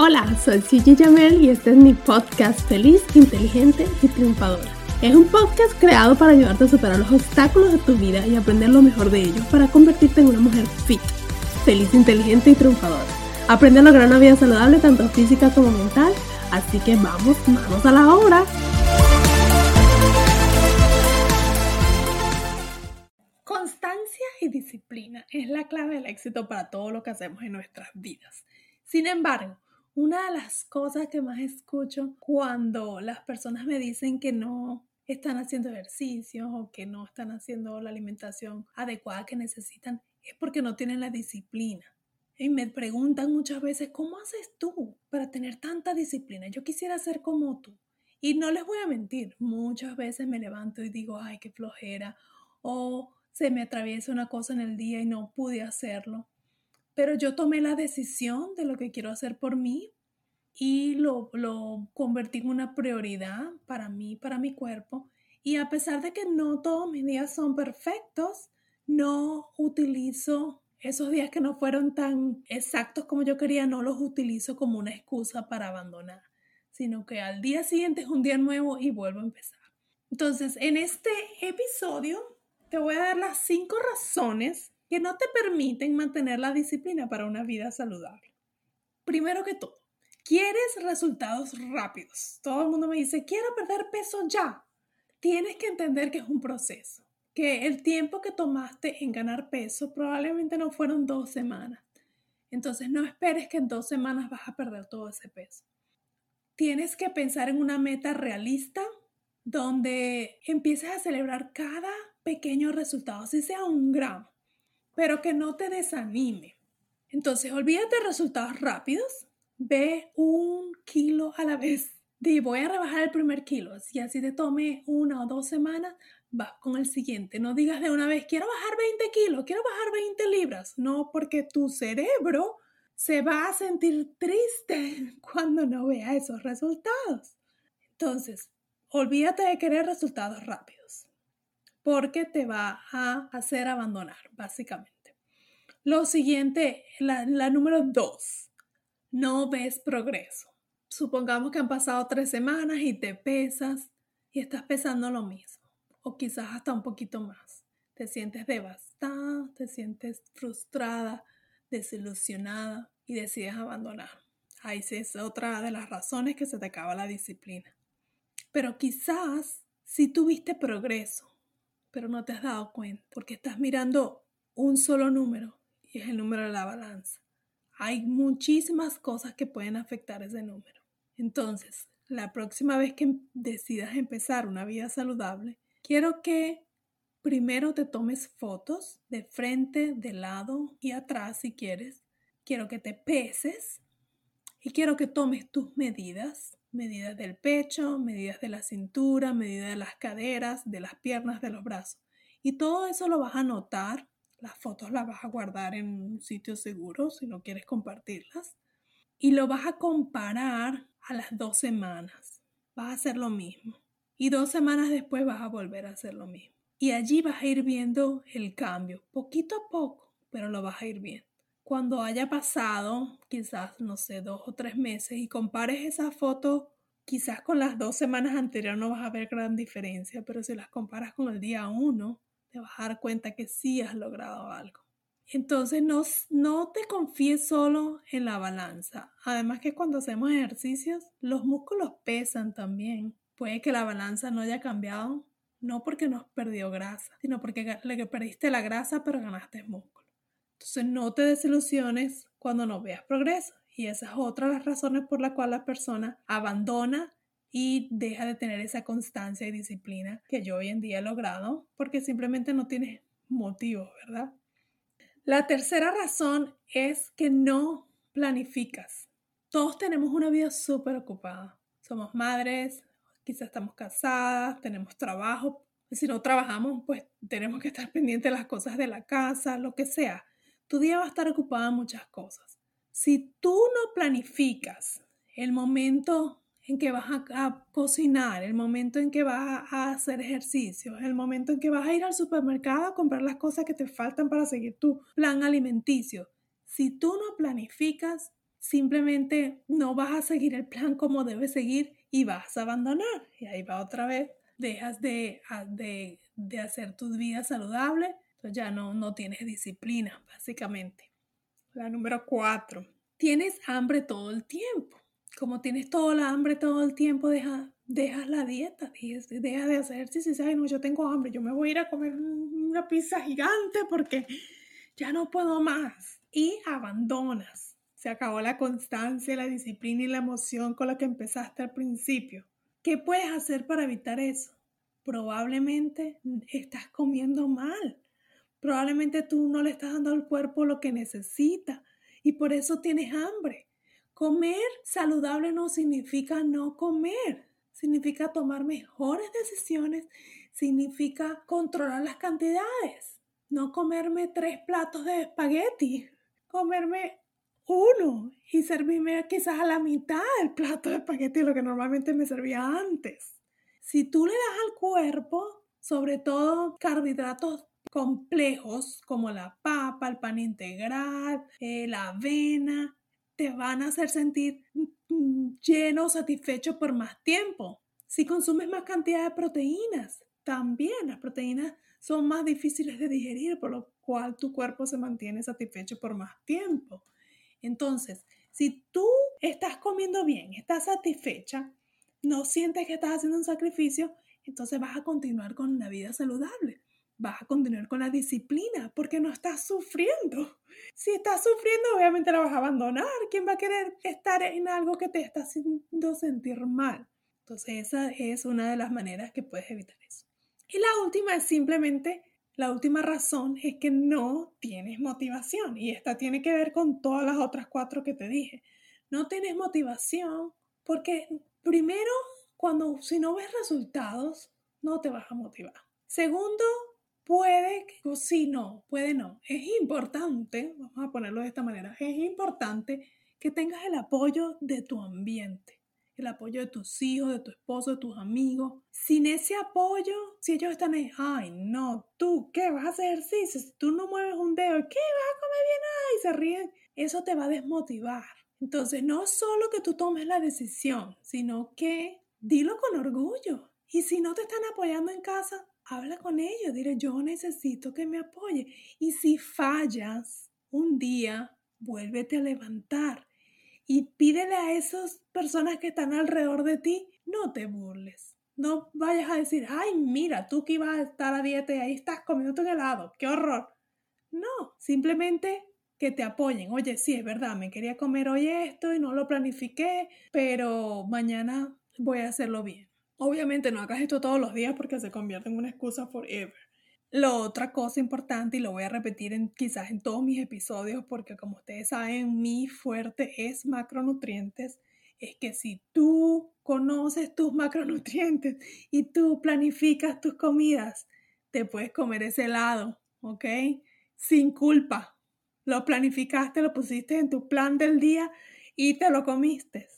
Hola, soy Gigi Jamel y este es mi podcast Feliz, Inteligente y Triunfadora. Es un podcast creado para ayudarte a superar los obstáculos de tu vida y aprender lo mejor de ellos para convertirte en una mujer fit, feliz, inteligente y triunfadora. Aprende a lograr una vida saludable tanto física como mental, así que vamos, vamos a la obra. Constancia y disciplina es la clave del éxito para todo lo que hacemos en nuestras vidas. Sin embargo, una de las cosas que más escucho cuando las personas me dicen que no están haciendo ejercicios o que no están haciendo la alimentación adecuada que necesitan es porque no tienen la disciplina. Y me preguntan muchas veces, ¿cómo haces tú para tener tanta disciplina? Yo quisiera ser como tú. Y no les voy a mentir, muchas veces me levanto y digo, ay, qué flojera, o se me atraviesa una cosa en el día y no pude hacerlo pero yo tomé la decisión de lo que quiero hacer por mí y lo, lo convertí en una prioridad para mí, para mi cuerpo. Y a pesar de que no todos mis días son perfectos, no utilizo esos días que no fueron tan exactos como yo quería, no los utilizo como una excusa para abandonar, sino que al día siguiente es un día nuevo y vuelvo a empezar. Entonces, en este episodio te voy a dar las cinco razones que no te permiten mantener la disciplina para una vida saludable. Primero que todo, quieres resultados rápidos. Todo el mundo me dice, quiero perder peso ya. Tienes que entender que es un proceso, que el tiempo que tomaste en ganar peso probablemente no fueron dos semanas. Entonces no esperes que en dos semanas vas a perder todo ese peso. Tienes que pensar en una meta realista donde empieces a celebrar cada pequeño resultado, si sea un gramo pero que no te desanime. Entonces, olvídate de resultados rápidos, ve un kilo a la vez. Di, voy a rebajar el primer kilo. Si así te tome una o dos semanas, vas con el siguiente. No digas de una vez, quiero bajar 20 kilos, quiero bajar 20 libras. No, porque tu cerebro se va a sentir triste cuando no vea esos resultados. Entonces, olvídate de querer resultados rápidos porque te va a hacer abandonar, básicamente. Lo siguiente, la, número dos, no ves progreso. Supongamos que han pasado tres semanas y te pesas y estás pesando lo mismo, o quizás hasta un poquito más. Te sientes devastada, te sientes frustrada, desilusionada y decides abandonar. Ahí es otra de las razones que se te acaba la disciplina. Pero quizás si tuviste progreso, pero no te has dado cuenta porque estás mirando un solo número y es el número de la balanza. Hay muchísimas cosas que pueden afectar ese número. Entonces, la próxima vez que decidas empezar una vida saludable, quiero que primero te tomes fotos de frente, de lado y atrás si quieres. Quiero que te peses y quiero que tomes tus medidas medidas del pecho, medidas de la cintura, medidas de las caderas, de las piernas, de los brazos. Y todo eso lo vas a anotar. Las fotos las vas a guardar en un sitio seguro si no quieres compartirlas. Y lo vas a comparar a las dos semanas. Vas a hacer lo mismo. Y dos semanas después vas a volver a hacer lo mismo. Y allí vas a ir viendo el cambio, poquito a poco, pero lo vas a ir viendo cuando haya pasado quizás, no sé, dos o tres meses y compares esa foto quizás con las dos semanas anteriores no vas a ver gran diferencia, pero si las comparas con el día uno, te vas a dar cuenta que sí has logrado algo. Entonces no, no te confíes solo en la balanza. Además que cuando hacemos ejercicios, los músculos pesan también. Puede que la balanza no haya cambiado, no porque no perdió grasa, sino porque le perdiste la grasa pero ganaste músculo. Entonces no te desilusiones cuando no veas progreso. Y esa es otra de las razones por la cual la persona abandona y deja de tener esa constancia y disciplina que yo hoy en día he logrado porque simplemente no tienes motivo, ¿verdad? La tercera razón es que no planificas. Todos tenemos una vida súper ocupada. Somos madres, quizás estamos casadas, tenemos trabajo. Si no trabajamos, pues tenemos que estar pendientes de las cosas de la casa, lo que sea. Tu día va a estar ocupado en muchas cosas. Si tú no planificas el momento en que vas a, cocinar, el momento en que vas a hacer ejercicio, el momento en que vas a ir al supermercado a comprar las cosas que te faltan para seguir tu plan alimenticio. Si tú no planificas, simplemente no vas a seguir el plan como debes seguir y vas a abandonar. Y ahí va otra vez, dejas de, de, de hacer tu vida saludable, entonces ya no, no tienes disciplina, básicamente. La número cuatro, tienes hambre todo el tiempo como tienes todo el hambre todo el tiempo, deja, dejas la dieta, deja de hacer ejercicio y dices, no, yo tengo hambre, yo me voy a ir a comer una pizza gigante porque ya no puedo más. Y abandonas. Se acabó la constancia, la disciplina y la emoción con la que empezaste al principio. ¿Qué puedes hacer para evitar eso? Probablemente estás comiendo mal. Probablemente tú no le estás dando al cuerpo lo que necesita y por eso tienes hambre. Comer saludable no significa no comer, significa tomar mejores decisiones, significa controlar las cantidades, no comerme tres platos de espagueti, comerme uno y servirme quizás a la mitad del plato de espagueti, lo que normalmente me servía antes. Si tú le das al cuerpo, sobre todo carbohidratos complejos como la papa, el pan integral, eh, la avena, te van a hacer sentir mm, lleno, satisfecho por más tiempo. Si consumes más cantidad de proteínas, también las proteínas son más difíciles de digerir, por lo cual tu cuerpo se mantiene satisfecho por más tiempo. Entonces, si tú estás comiendo bien, estás satisfecha, no sientes que estás haciendo un sacrificio, entonces vas a continuar con una vida saludable vas a continuar con la disciplina porque no estás sufriendo. Si estás sufriendo, obviamente la vas a abandonar. ¿Quién va a querer estar en algo que te está haciendo sentir mal? Entonces esa es una de las maneras que puedes evitar eso. Y la última es simplemente, la última razón es que no tienes motivación. Y esta tiene que ver con todas las otras cuatro que te dije. No tienes motivación porque primero, cuando si no ves resultados, no te vas a motivar. Segundo, Puede que sí, no, puede no. Es importante, vamos a ponerlo de esta manera, es importante que tengas el apoyo de tu ambiente, el apoyo de tus hijos, de tu esposo, de tus amigos. Sin ese apoyo, si ellos están ahí, ay, no, tú, ¿qué vas a hacer ejercicio? Si tú no mueves un dedo, ¿qué vas a comer bien? Ay, se ríen. Eso te va a desmotivar. Entonces, no solo que tú tomes la decisión, sino que dilo con orgullo. Y si no te están apoyando en casa, habla con ellos, dile, yo necesito que me apoye. Y si fallas un día, vuélvete a levantar y pídele a esas personas que están alrededor de ti, no te burles. No vayas a decir, ay, mira, tú que ibas a estar a dieta y ahí estás comiendo un helado, qué horror. No, simplemente que te apoyen. Oye, sí, es verdad, me quería comer hoy esto y no lo planifiqué, pero mañana voy a hacerlo bien. Obviamente no hagas esto todos los días porque se convierte en una excusa forever. La otra cosa importante, y lo voy a repetir en, quizás en todos mis episodios, porque como ustedes saben, mi fuerte es macronutrientes, es que si tú conoces tus macronutrientes y tú planificas tus comidas, te puedes comer ese helado, ¿ok? Sin culpa. Lo planificaste, lo pusiste en tu plan del día y te lo comiste.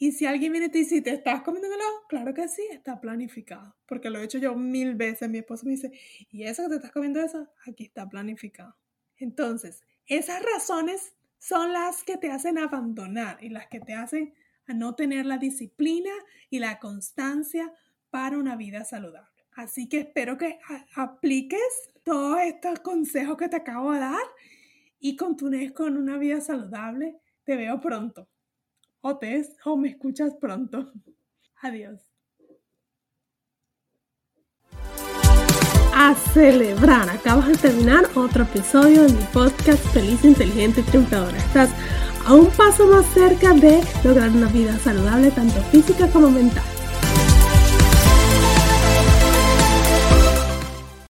Y si alguien viene y te dice, ¿te estás comiendo helado? Claro que sí, está planificado. Porque lo he hecho yo mil veces. Mi esposo me dice, ¿y eso que te estás comiendo eso? Aquí está planificado. Entonces, esas razones son las que te hacen abandonar y las que te hacen a no tener la disciplina y la constancia para una vida saludable. Así que espero que apliques todos estos consejos que te acabo de dar y continúes con una vida saludable. Te veo pronto o te o me escuchas pronto. Adiós. A celebrar, acabas de terminar otro episodio de mi podcast Feliz, Inteligente y Triunfadora. Estás a un paso más cerca de lograr una vida saludable, tanto física como mental.